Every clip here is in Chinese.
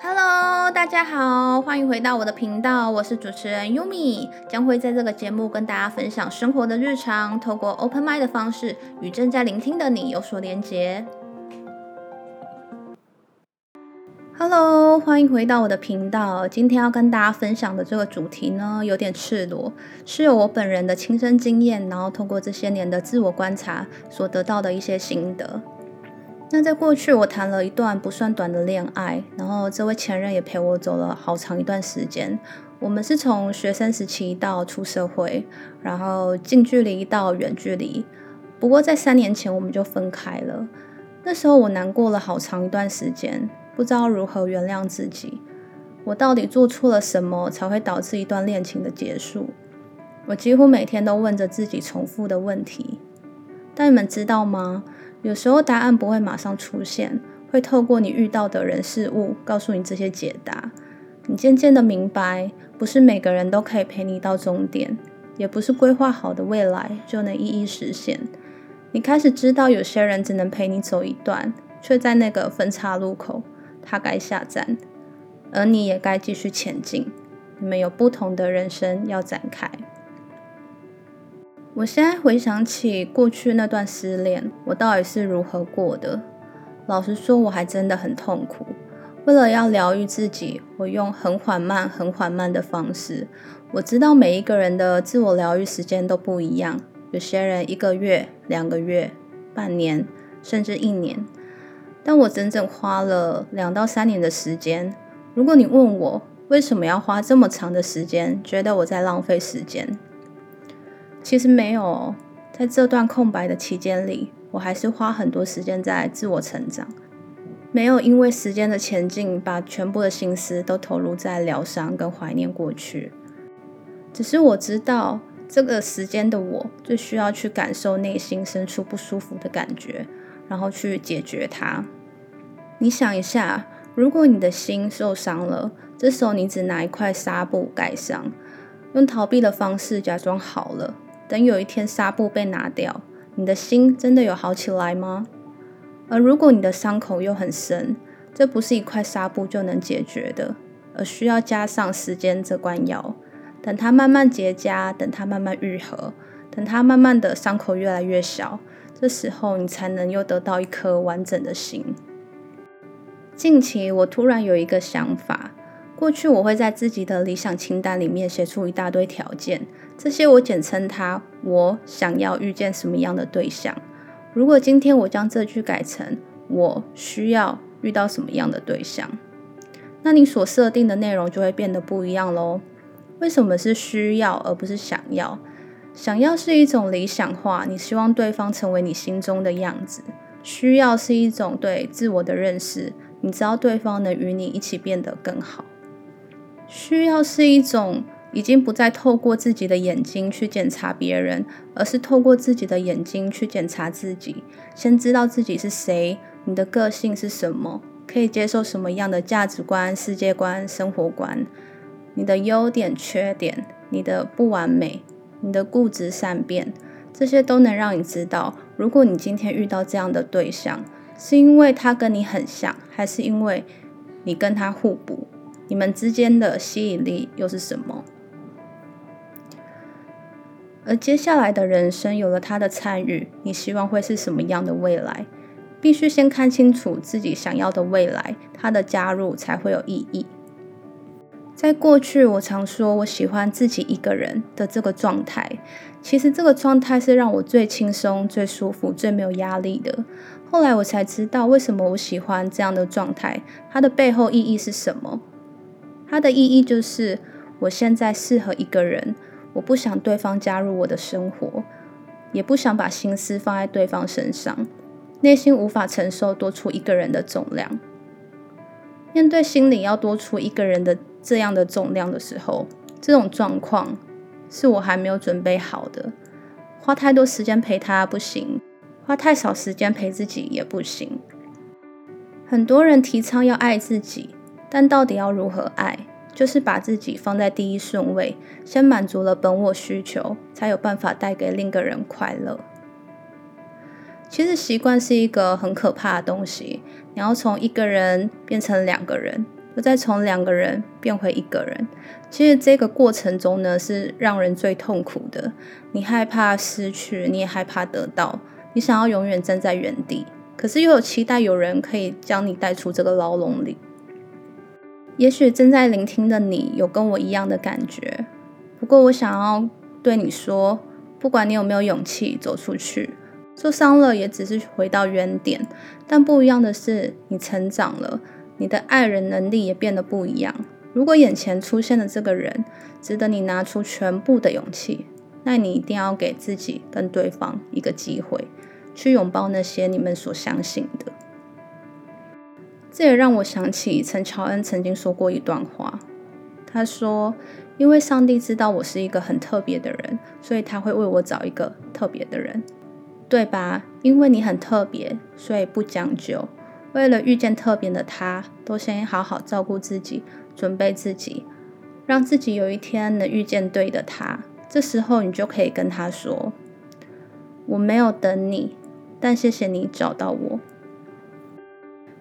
Hello，大家好，欢迎回到我的频道，我是主持人 Yumi，将会在这个节目跟大家分享生活的日常，透过 Open Mind 的方式与正在聆听的你有所连接。Hello，欢迎回到我的频道，今天要跟大家分享的这个主题呢，有点赤裸，是有我本人的亲身经验，然后通过这些年的自我观察所得到的一些心得。那在过去，我谈了一段不算短的恋爱，然后这位前任也陪我走了好长一段时间。我们是从学生时期到出社会，然后近距离到远距离。不过在三年前我们就分开了。那时候我难过了好长一段时间，不知道如何原谅自己。我到底做错了什么才会导致一段恋情的结束？我几乎每天都问着自己重复的问题。但你们知道吗？有时候答案不会马上出现，会透过你遇到的人事物告诉你这些解答。你渐渐的明白，不是每个人都可以陪你到终点，也不是规划好的未来就能一一实现。你开始知道，有些人只能陪你走一段，却在那个分岔路口，他该下站，而你也该继续前进。你们有不同的人生要展开。我现在回想起过去那段失恋，我到底是如何过的？老实说，我还真的很痛苦。为了要疗愈自己，我用很缓慢、很缓慢的方式。我知道每一个人的自我疗愈时间都不一样，有些人一个月、两个月、半年，甚至一年。但我整整花了两到三年的时间。如果你问我为什么要花这么长的时间，觉得我在浪费时间？其实没有，在这段空白的期间里，我还是花很多时间在自我成长。没有因为时间的前进，把全部的心思都投入在疗伤跟怀念过去。只是我知道，这个时间的我最需要去感受内心深处不舒服的感觉，然后去解决它。你想一下，如果你的心受伤了，这时候你只拿一块纱布盖上，用逃避的方式假装好了。等有一天纱布被拿掉，你的心真的有好起来吗？而如果你的伤口又很深，这不是一块纱布就能解决的，而需要加上时间这关药，等它慢慢结痂，等它慢慢愈合，等它慢慢的伤口越来越小，这时候你才能又得到一颗完整的心。近期我突然有一个想法。过去我会在自己的理想清单里面写出一大堆条件，这些我简称它“我想要遇见什么样的对象”。如果今天我将这句改成“我需要遇到什么样的对象”，那你所设定的内容就会变得不一样喽。为什么是需要而不是想要？想要是一种理想化，你希望对方成为你心中的样子；需要是一种对自我的认识，你知道对方能与你一起变得更好。需要是一种已经不再透过自己的眼睛去检查别人，而是透过自己的眼睛去检查自己。先知道自己是谁，你的个性是什么，可以接受什么样的价值观、世界观、生活观，你的优点、缺点，你的不完美，你的固执善变，这些都能让你知道，如果你今天遇到这样的对象，是因为他跟你很像，还是因为你跟他互补？你们之间的吸引力又是什么？而接下来的人生有了他的参与，你希望会是什么样的未来？必须先看清楚自己想要的未来，他的加入才会有意义。在过去，我常说我喜欢自己一个人的这个状态，其实这个状态是让我最轻松、最舒服、最没有压力的。后来我才知道，为什么我喜欢这样的状态，它的背后意义是什么。它的意义就是，我现在适合一个人，我不想对方加入我的生活，也不想把心思放在对方身上，内心无法承受多出一个人的重量。面对心里要多出一个人的这样的重量的时候，这种状况是我还没有准备好的。花太多时间陪他不行，花太少时间陪自己也不行。很多人提倡要爱自己。但到底要如何爱？就是把自己放在第一顺位，先满足了本我需求，才有办法带给另一个人快乐。其实习惯是一个很可怕的东西，你要从一个人变成两个人，又再从两个人变回一个人。其实这个过程中呢，是让人最痛苦的。你害怕失去，你也害怕得到，你想要永远站在原地，可是又有期待有人可以将你带出这个牢笼里。也许正在聆听的你有跟我一样的感觉，不过我想要对你说，不管你有没有勇气走出去，受伤了也只是回到原点，但不一样的是，你成长了，你的爱人能力也变得不一样。如果眼前出现的这个人值得你拿出全部的勇气，那你一定要给自己跟对方一个机会，去拥抱那些你们所相信的。这也让我想起陈乔恩曾经说过一段话，他说：“因为上帝知道我是一个很特别的人，所以他会为我找一个特别的人，对吧？因为你很特别，所以不将就。为了遇见特别的他，都先好好照顾自己。”准备自己，让自己有一天能遇见对的他。这时候，你就可以跟他说：“我没有等你，但谢谢你找到我。”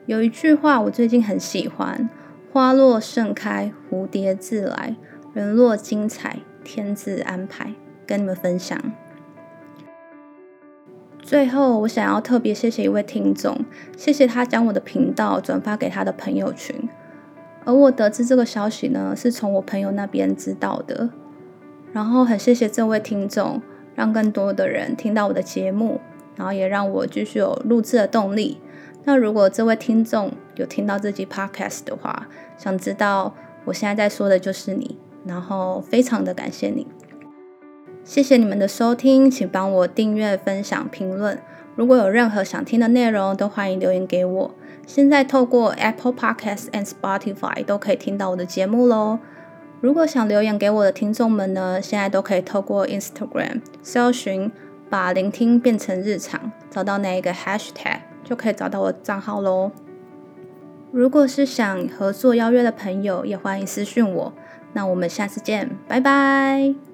有一句话我最近很喜欢：“花落盛开，蝴蝶自来；人若精彩，天自安排。”跟你们分享。最后，我想要特别谢谢一位听众，谢谢他将我的频道转发给他的朋友群。而我得知这个消息呢，是从我朋友那边知道的。然后很谢谢这位听众，让更多的人听到我的节目，然后也让我继续有录制的动力。那如果这位听众有听到这集 podcast 的话，想知道我现在在说的就是你，然后非常的感谢你，谢谢你们的收听，请帮我订阅、分享、评论。如果有任何想听的内容，都欢迎留言给我。现在透过 Apple Podcasts and Spotify 都可以听到我的节目喽。如果想留言给我的听众们呢，现在都可以透过 Instagram 搜寻“把聆听变成日常”，找到那一个 Hashtag 就可以找到我的账号喽。如果是想合作邀约的朋友，也欢迎私信我。那我们下次见，拜拜。